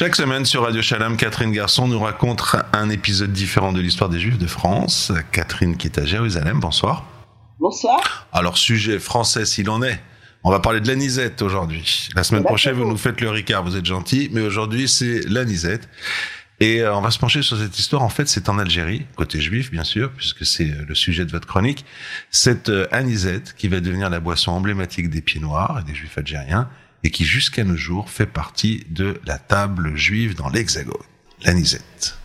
Chaque semaine sur Radio Shalom, Catherine Garçon nous raconte un épisode différent de l'histoire des Juifs de France. Catherine qui est à Jérusalem, bonsoir. Bonsoir. Alors, sujet français s'il en est. On va parler de l'anisette aujourd'hui. La semaine prochaine, vous nous faites le Ricard, vous êtes gentil, mais aujourd'hui, c'est l'anisette. Et euh, on va se pencher sur cette histoire. En fait, c'est en Algérie, côté juif, bien sûr, puisque c'est euh, le sujet de votre chronique. Cette euh, anisette qui va devenir la boisson emblématique des pieds noirs et des juifs algériens et qui jusqu'à nos jours fait partie de la table juive dans l'Hexagone, l'anisette.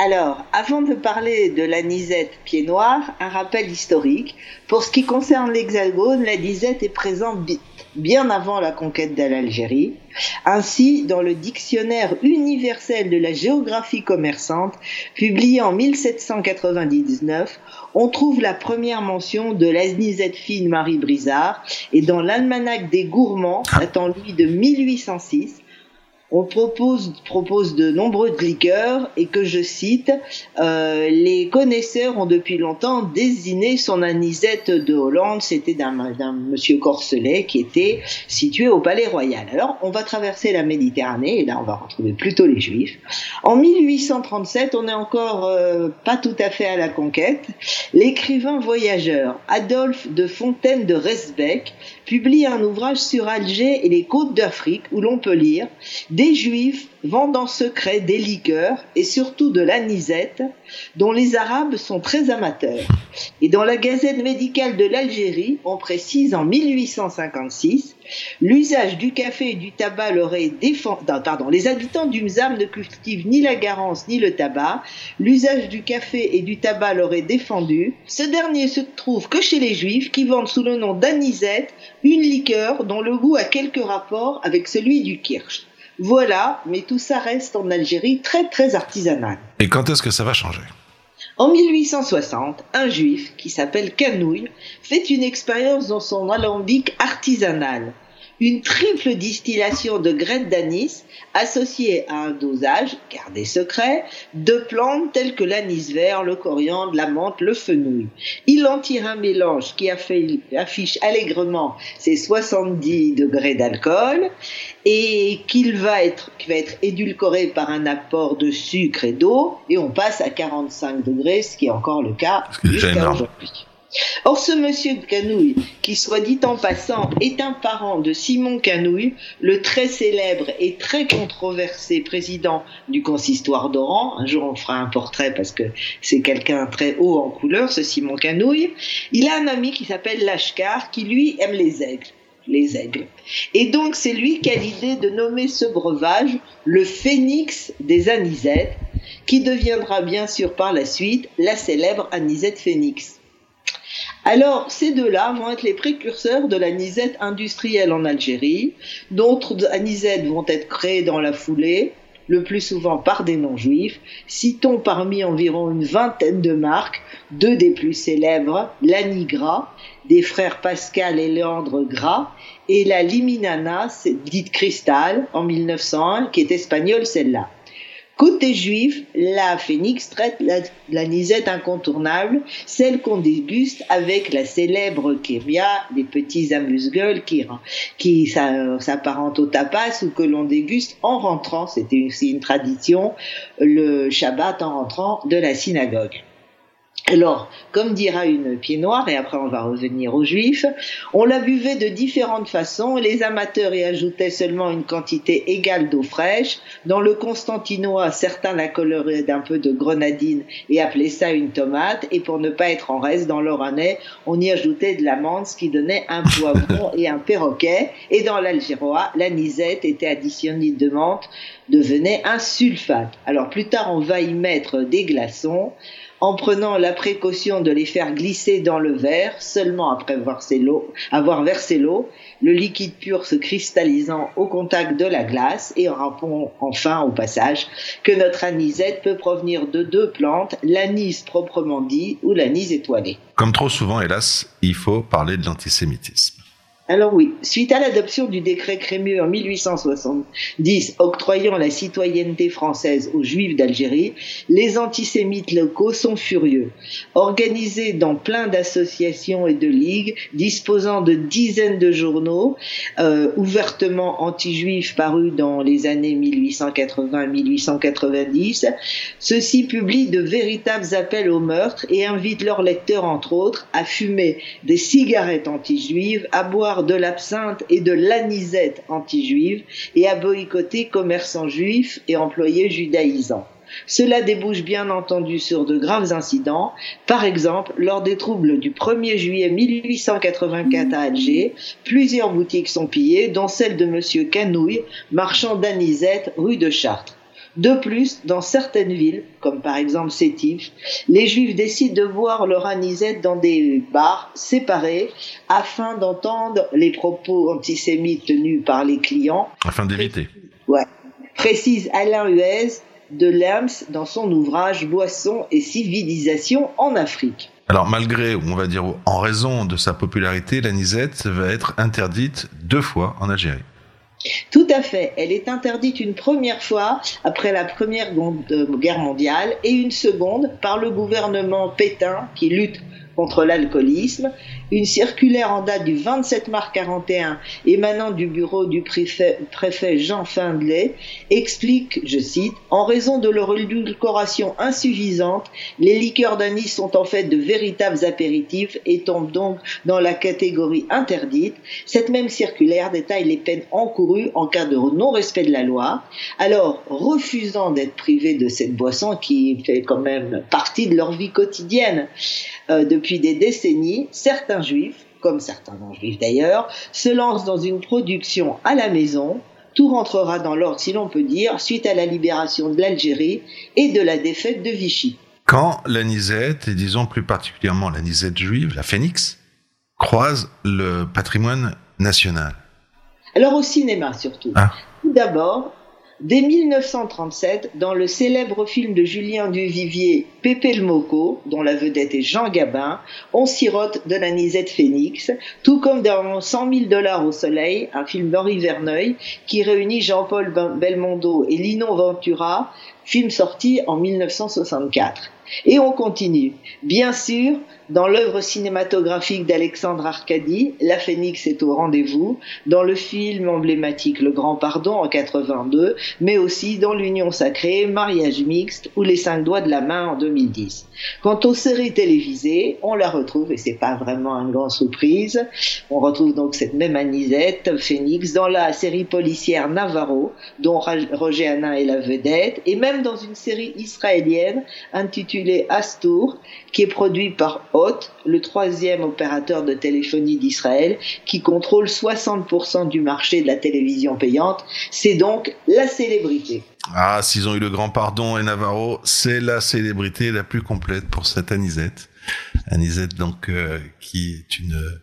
Alors, avant de parler de l'anisette pied noir, un rappel historique. Pour ce qui concerne l'Hexagone, l'anisette est présente bien avant la conquête de l'Algérie. Ainsi, dans le dictionnaire universel de la géographie commerçante, publié en 1799, on trouve la première mention de l'anisette fine Marie Brizard et dans l'almanach des gourmands, datant lui de 1806, on propose, propose de nombreux liqueurs et que je cite, euh, les connaisseurs ont depuis longtemps désigné son anisette de Hollande, c'était d'un monsieur Corselet qui était situé au Palais Royal. Alors on va traverser la Méditerranée et là on va retrouver plutôt les Juifs. En 1837, on n'est encore euh, pas tout à fait à la conquête. L'écrivain voyageur Adolphe de Fontaine de Resbeck publie un ouvrage sur Alger et les côtes d'Afrique où l'on peut lire des Juifs vendent en secret des liqueurs et surtout de l'anisette dont les Arabes sont très amateurs. Et dans la Gazette médicale de l'Algérie, on précise en 1856 l'usage du café et du tabac leur est défendu. Pardon, les habitants du Mzam ne cultivent ni la garance ni le tabac. L'usage du café et du tabac leur est défendu. Ce dernier se trouve que chez les Juifs qui vendent sous le nom d'anisette une liqueur dont le goût a quelques rapports avec celui du kirsch. Voilà, mais tout ça reste en Algérie très très artisanal. Et quand est-ce que ça va changer? En 1860, un juif qui s'appelle Canouille fait une expérience dans son alambic artisanal une triple distillation de graines d'anis associée à un dosage, gardé secret, de plantes telles que l'anis vert, le coriandre, la menthe, le fenouil. Il en tire un mélange qui affiche allègrement ses 70 degrés d'alcool et qu'il va être, qui va être édulcoré par un apport de sucre et d'eau et on passe à 45 degrés, ce qui est encore le cas jusqu'à aujourd'hui. Or, ce monsieur Canouille, qui soit dit en passant, est un parent de Simon Canouille, le très célèbre et très controversé président du consistoire d'Oran. Un jour, on fera un portrait parce que c'est quelqu'un très haut en couleur, ce Simon Canouille. Il a un ami qui s'appelle Lashkar, qui lui aime les aigles les aigles. Et donc c'est lui qui a l'idée de nommer ce breuvage le phénix des anisettes, qui deviendra bien sûr par la suite la célèbre anisette phénix. Alors, ces deux-là vont être les précurseurs de l'anisette industrielle en Algérie. D'autres anisettes vont être créées dans la foulée, le plus souvent par des non-juifs. Citons parmi environ une vingtaine de marques, deux des plus célèbres, l'Anigra, des frères Pascal et Léandre Gras, et la Liminana, dite Cristal, en 1901, qui est espagnole celle-là. Côté juif, la phénix traite la, nisette incontournable, celle qu'on déguste avec la célèbre kéria, des petits amuse-gueules qui, qui s'apparentent au tapas ou que l'on déguste en rentrant, c'était aussi une tradition, le Shabbat en rentrant de la synagogue. Alors, comme dira une pied noire, et après on va revenir aux juifs, on la buvait de différentes façons, les amateurs y ajoutaient seulement une quantité égale d'eau fraîche. Dans le constantinois, certains la coloraient d'un peu de grenadine et appelaient ça une tomate, et pour ne pas être en reste, dans l'oranais, on y ajoutait de l'amande, ce qui donnait un poivron et un perroquet, et dans l'algérois, l'anisette était additionnée de menthe, devenait un sulfate. Alors plus tard, on va y mettre des glaçons, en prenant la précaution de les faire glisser dans le verre seulement après avoir versé l'eau, le liquide pur se cristallisant au contact de la glace et on rappelons enfin au passage que notre anisette peut provenir de deux plantes, l'anis proprement dit ou l'anis étoilé. Comme trop souvent, hélas, il faut parler de l'antisémitisme. Alors oui, suite à l'adoption du décret Crémieux en 1870 octroyant la citoyenneté française aux Juifs d'Algérie, les antisémites locaux sont furieux. Organisés dans plein d'associations et de ligues, disposant de dizaines de journaux euh, ouvertement anti-juifs parus dans les années 1880-1890, ceux-ci publient de véritables appels au meurtre et invitent leurs lecteurs, entre autres, à fumer des cigarettes anti-juives, à boire de l'absinthe et de l'anisette anti-juive et à boycotter commerçants juifs et employés judaïsants. Cela débouche bien entendu sur de graves incidents. Par exemple, lors des troubles du 1er juillet 1884 à Alger, plusieurs boutiques sont pillées, dont celle de M. Canouille, marchand d'anisette rue de Chartres. De plus, dans certaines villes, comme par exemple Sétif, les Juifs décident de boire leur anisette dans des bars séparés afin d'entendre les propos antisémites tenus par les clients. Afin d'éviter. Ouais. Précise Alain Huez de Lerms dans son ouvrage Boisson et civilisation en Afrique. Alors malgré, ou on va dire en raison de sa popularité, l'anisette va être interdite deux fois en Algérie. Tout fait. Elle est interdite une première fois après la Première euh, Guerre mondiale et une seconde par le gouvernement Pétain qui lutte contre l'alcoolisme, une circulaire en date du 27 mars 41 émanant du bureau du préfet, Jean Findlay explique, je cite, En raison de leur édulcoration insuffisante, les liqueurs d'anis sont en fait de véritables apéritifs et tombent donc dans la catégorie interdite. Cette même circulaire détaille les peines encourues en cas de non-respect de la loi. Alors, refusant d'être privés de cette boisson qui fait quand même partie de leur vie quotidienne, euh, depuis des décennies, certains juifs, comme certains non-juifs d'ailleurs, se lancent dans une production à la maison. Tout rentrera dans l'ordre, si l'on peut dire, suite à la libération de l'Algérie et de la défaite de Vichy. Quand l'anisette, et disons plus particulièrement l'anisette juive, la phénix, croise le patrimoine national Alors au cinéma surtout. Ah. Tout d'abord, Dès 1937, dans le célèbre film de Julien Duvivier, Pépé le Moco, dont la vedette est Jean Gabin, on sirote de la Nisette Phoenix, tout comme dans 100 000 dollars au soleil, un film d'Henri Verneuil, qui réunit Jean-Paul Belmondo et Lino Ventura, film sorti en 1964. Et on continue. Bien sûr, dans l'œuvre cinématographique d'Alexandre Arcadi, La Phénix est au rendez-vous, dans le film emblématique Le Grand Pardon en 82, mais aussi dans L'Union Sacrée, Mariage Mixte ou Les Cinq Doigts de la Main en 2010. Quant aux séries télévisées, on la retrouve, et c'est pas vraiment une grande surprise, on retrouve donc cette même Anisette, Phénix, dans la série policière Navarro, dont Roger Hanin est la vedette, et même dans une série israélienne intitulée Astour, qui est produite par le troisième opérateur de téléphonie d'Israël, qui contrôle 60% du marché de la télévision payante. C'est donc la célébrité. Ah, s'ils ont eu le grand pardon et Navarro, c'est la célébrité la plus complète pour cette Anisette. Anisette, donc, euh, qui est une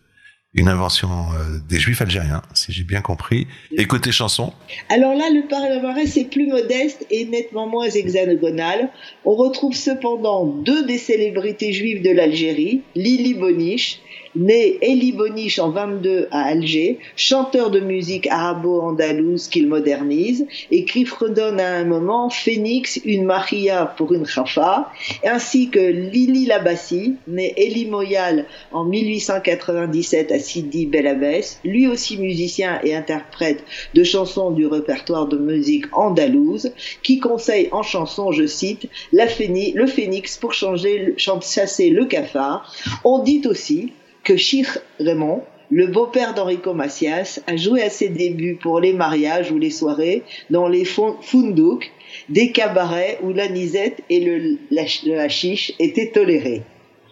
une invention euh, des juifs algériens, si j'ai bien compris. Et côté chanson Alors là, le palmarès est plus modeste et nettement moins hexagonal. On retrouve cependant deux des célébrités juives de l'Algérie, Lili Boniche Né Elie Boniche en 22 à Alger, chanteur de musique arabo-andalouse qu'il modernise, écrit fredonne à un moment Phénix, une Maria pour une Khafa, ainsi que Lili Labassi, né Elie Moyal en 1897 à Sidi Belabès, lui aussi musicien et interprète de chansons du répertoire de musique andalouse, qui conseille en chanson, je cite, le phénix pour changer, chasser le cafard. On dit aussi que Chir Raymond, le beau-père d'Enrico Macias, a joué à ses débuts pour les mariages ou les soirées dans les fundouk, des cabarets où l'anisette et le, hashish étaient tolérés.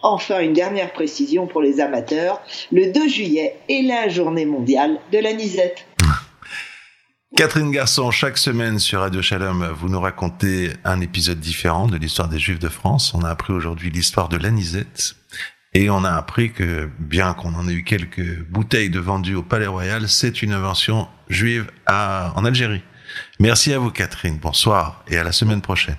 Enfin, une dernière précision pour les amateurs, le 2 juillet est la journée mondiale de l'anisette. Catherine Garçon, chaque semaine sur Radio Shalom, vous nous racontez un épisode différent de l'histoire des Juifs de France. On a appris aujourd'hui l'histoire de l'anisette. Et on a appris que, bien qu'on en ait eu quelques bouteilles de vendues au Palais Royal, c'est une invention juive en Algérie. Merci à vous, Catherine. Bonsoir et à la semaine prochaine.